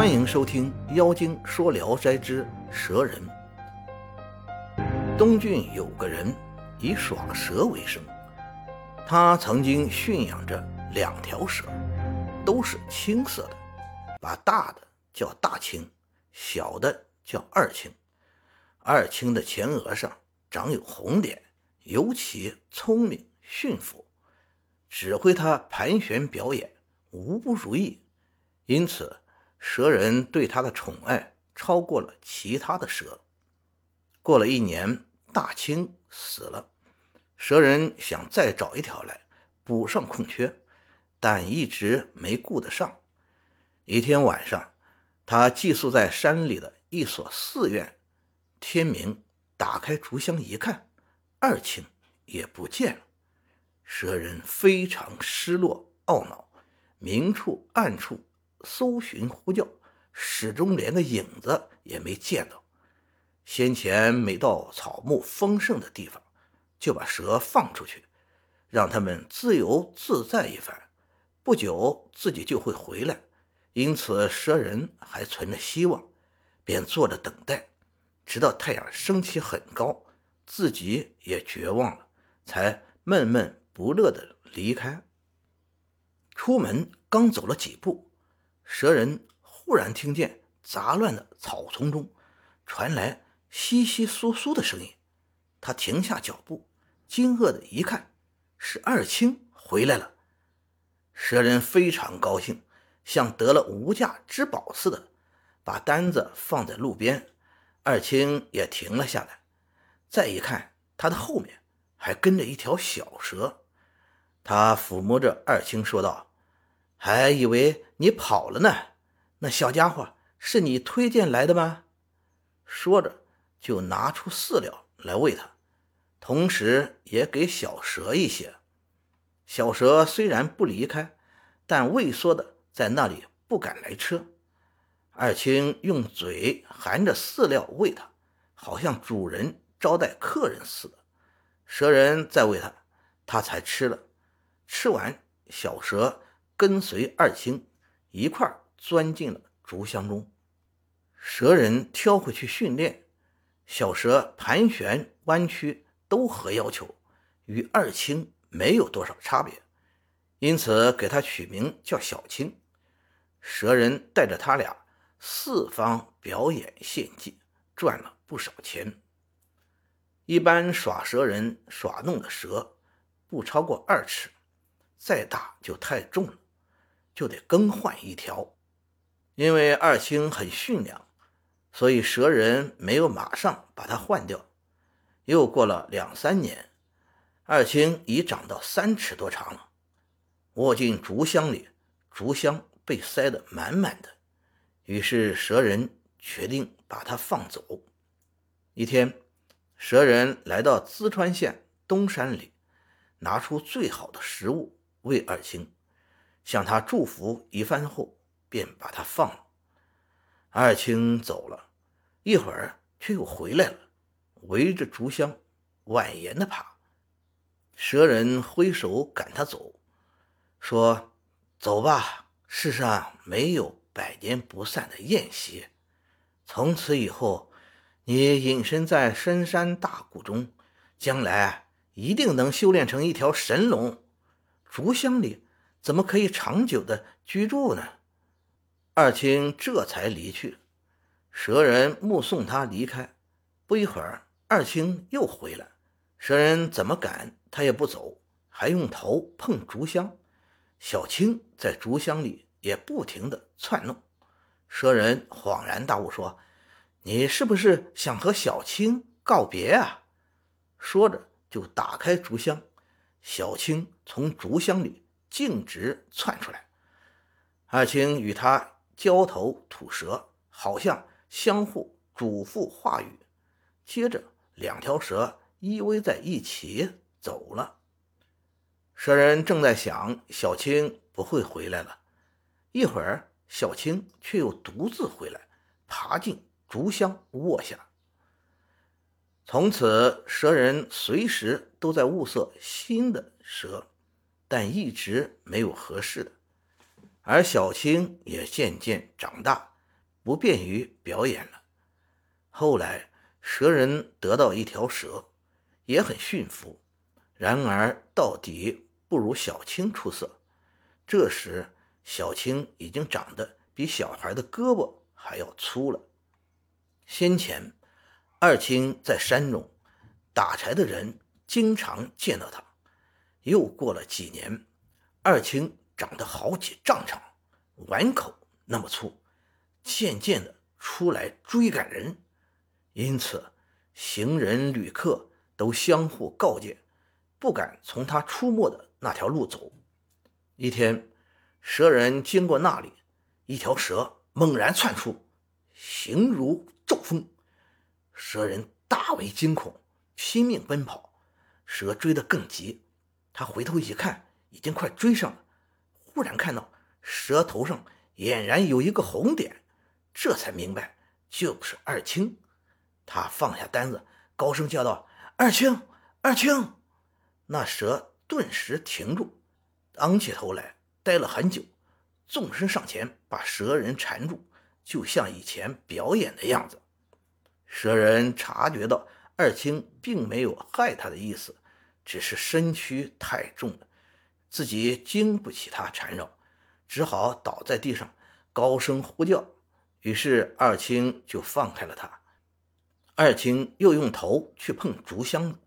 欢迎收听《妖精说聊斋之蛇人》。东郡有个人以耍蛇为生，他曾经驯养着两条蛇，都是青色的，把大的叫大青，小的叫二青。二青的前额上长有红点，尤其聪明驯服，指挥他盘旋表演，无不如意，因此。蛇人对他的宠爱超过了其他的蛇。过了一年，大青死了，蛇人想再找一条来补上空缺，但一直没顾得上。一天晚上，他寄宿在山里的一所寺院，天明打开竹箱一看，二青也不见了。蛇人非常失落懊恼，明处暗处。搜寻呼叫，始终连个影子也没见到。先前每到草木丰盛的地方，就把蛇放出去，让他们自由自在一番，不久自己就会回来。因此，蛇人还存着希望，便坐着等待，直到太阳升起很高，自己也绝望了，才闷闷不乐地离开。出门刚走了几步。蛇人忽然听见杂乱的草丛中传来窸窸窣窣的声音，他停下脚步，惊愕的一看，是二青回来了。蛇人非常高兴，像得了无价之宝似的，把单子放在路边。二青也停了下来，再一看，他的后面还跟着一条小蛇。他抚摸着二青说道。还以为你跑了呢，那小家伙是你推荐来的吗？说着，就拿出饲料来喂它，同时也给小蛇一些。小蛇虽然不离开，但畏缩的在那里不敢来吃。二青用嘴含着饲料喂它，好像主人招待客人似的。蛇人再喂它，它才吃了。吃完，小蛇。跟随二青一块钻进了竹箱中，蛇人挑回去训练。小蛇盘旋弯曲都合要求，与二青没有多少差别，因此给它取名叫小青。蛇人带着他俩四方表演献技，赚了不少钱。一般耍蛇人耍弄的蛇不超过二尺，再大就太重了。就得更换一条，因为二青很驯良，所以蛇人没有马上把它换掉。又过了两三年，二青已长到三尺多长了，卧进竹箱里，竹箱被塞得满满的。于是蛇人决定把它放走。一天，蛇人来到淄川县东山里，拿出最好的食物喂二青。向他祝福一番后，便把他放了。二青走了一会儿，却又回来了，围着竹箱蜿蜒的爬。蛇人挥手赶他走，说：“走吧，世上没有百年不散的宴席。从此以后，你隐身在深山大谷中，将来一定能修炼成一条神龙。竹箱里。”怎么可以长久的居住呢？二青这才离去。蛇人目送他离开，不一会儿，二青又回来。蛇人怎么赶他也不走，还用头碰竹箱。小青在竹箱里也不停的窜弄。蛇人恍然大悟，说：“你是不是想和小青告别啊？”说着就打开竹箱，小青从竹箱里。径直窜出来，二青与他交头吐舌，好像相互嘱咐话语。接着，两条蛇依偎在一起走了。蛇人正在想小青不会回来了，一会儿，小青却又独自回来，爬进竹箱卧下。从此，蛇人随时都在物色新的蛇。但一直没有合适的，而小青也渐渐长大，不便于表演了。后来，蛇人得到一条蛇，也很驯服，然而到底不如小青出色。这时，小青已经长得比小孩的胳膊还要粗了。先前，二青在山中打柴的人经常见到他。又过了几年，二青长得好几丈长，碗口那么粗，渐渐的出来追赶人，因此行人旅客都相互告诫，不敢从他出没的那条路走。一天，蛇人经过那里，一条蛇猛然窜出，形如骤风，蛇人大为惊恐，拼命奔跑，蛇追得更急。他回头一看，已经快追上了。忽然看到蛇头上俨然有一个红点，这才明白就是二青。他放下单子，高声叫道：“二青，二青！”那蛇顿时停住，昂起头来，呆了很久，纵身上前把蛇人缠住，就像以前表演的样子。蛇人察觉到二青并没有害他的意思。只是身躯太重了，自己经不起他缠绕，只好倒在地上，高声呼叫。于是二青就放开了他。二青又用头去碰竹箱子，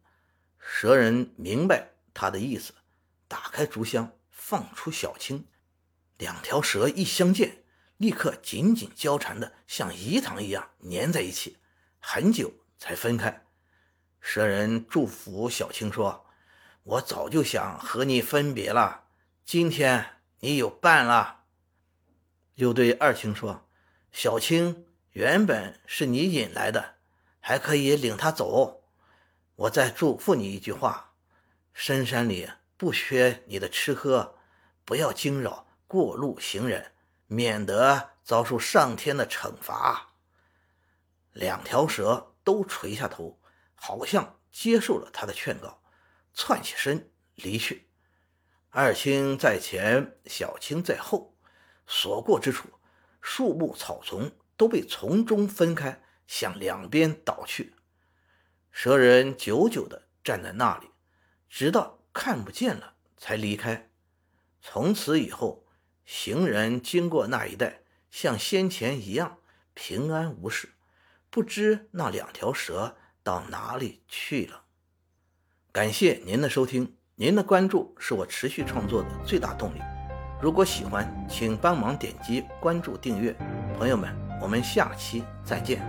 蛇人明白他的意思，打开竹箱，放出小青。两条蛇一相见，立刻紧紧交缠的像饴糖一样粘在一起，很久才分开。蛇人祝福小青说：“我早就想和你分别了，今天你有伴了。”又对二青说：“小青原本是你引来的，还可以领他走。我再嘱咐你一句话：深山里不缺你的吃喝，不要惊扰过路行人，免得遭受上天的惩罚。”两条蛇都垂下头。好像接受了他的劝告，窜起身离去。二青在前，小青在后，所过之处，树木草丛都被从中分开，向两边倒去。蛇人久久地站在那里，直到看不见了才离开。从此以后，行人经过那一带，像先前一样平安无事，不知那两条蛇。到哪里去了？感谢您的收听，您的关注是我持续创作的最大动力。如果喜欢，请帮忙点击关注、订阅。朋友们，我们下期再见。